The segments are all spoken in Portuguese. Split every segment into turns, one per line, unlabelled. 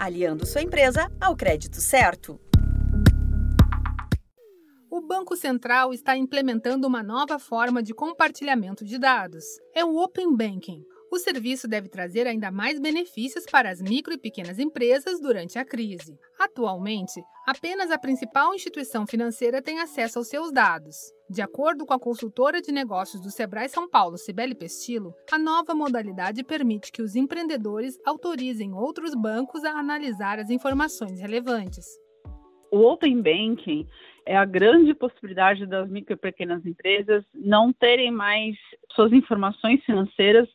aliando sua empresa ao crédito certo.
O Banco Central está implementando uma nova forma de compartilhamento de dados. É o Open Banking. O serviço deve trazer ainda mais benefícios para as micro e pequenas empresas durante a crise. Atualmente, apenas a principal instituição financeira tem acesso aos seus dados. De acordo com a consultora de negócios do Sebrae São Paulo, Cibele Pestilo, a nova modalidade permite que os empreendedores autorizem outros bancos a analisar as informações relevantes.
O Open Banking é a grande possibilidade das micro e pequenas empresas não terem mais suas informações financeiras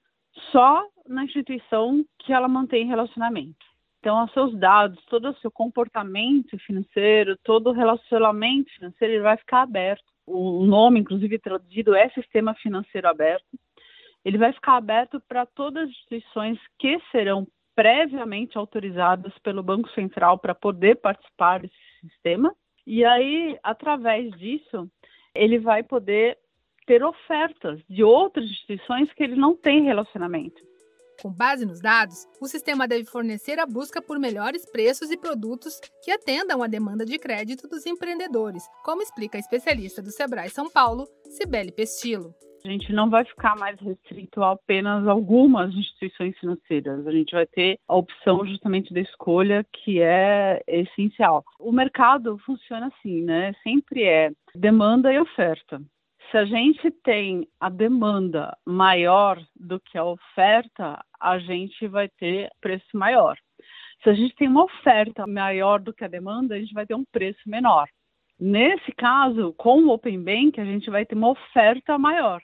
só na instituição que ela mantém relacionamento. Então, os seus dados, todo o seu comportamento financeiro, todo o relacionamento financeiro, ele vai ficar aberto. O nome, inclusive, traduzido é Sistema Financeiro Aberto. Ele vai ficar aberto para todas as instituições que serão previamente autorizadas pelo Banco Central para poder participar desse sistema. E aí, através disso, ele vai poder ter ofertas de outras instituições que ele não tem relacionamento.
Com base nos dados, o sistema deve fornecer a busca por melhores preços e produtos que atendam à demanda de crédito dos empreendedores, como explica a especialista do Sebrae São Paulo, Cibele Pestilo.
A gente não vai ficar mais restrito a apenas algumas instituições financeiras. A gente vai ter a opção justamente da escolha, que é essencial. O mercado funciona assim, né? Sempre é demanda e oferta se a gente tem a demanda maior do que a oferta, a gente vai ter preço maior. Se a gente tem uma oferta maior do que a demanda, a gente vai ter um preço menor. Nesse caso, com o Open Bank, a gente vai ter uma oferta maior.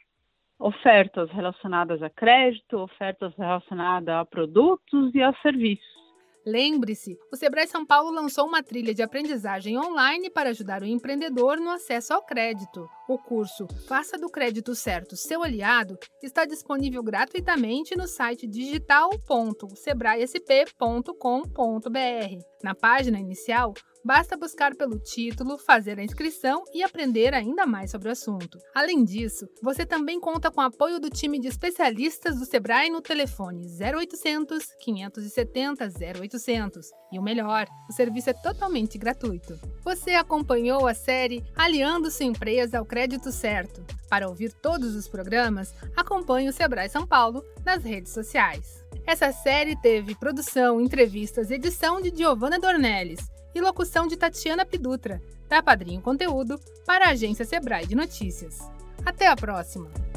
Ofertas relacionadas a crédito, ofertas relacionadas a produtos e a serviços.
Lembre-se, o Sebrae São Paulo lançou uma trilha de aprendizagem online para ajudar o empreendedor no acesso ao crédito. O curso Faça do Crédito Certo seu aliado está disponível gratuitamente no site digital.sebraesp.com.br. Na página inicial, Basta buscar pelo título, fazer a inscrição e aprender ainda mais sobre o assunto. Além disso, você também conta com o apoio do time de especialistas do Sebrae no telefone 0800 570 0800. E o melhor, o serviço é totalmente gratuito. Você acompanhou a série Aliando sua empresa ao crédito certo. Para ouvir todos os programas, acompanhe o Sebrae São Paulo nas redes sociais. Essa série teve produção, entrevistas e edição de Giovanna Dornelles e locução de Tatiana Pidutra, da Padrinho Conteúdo, para a agência Sebrae de Notícias. Até a próxima!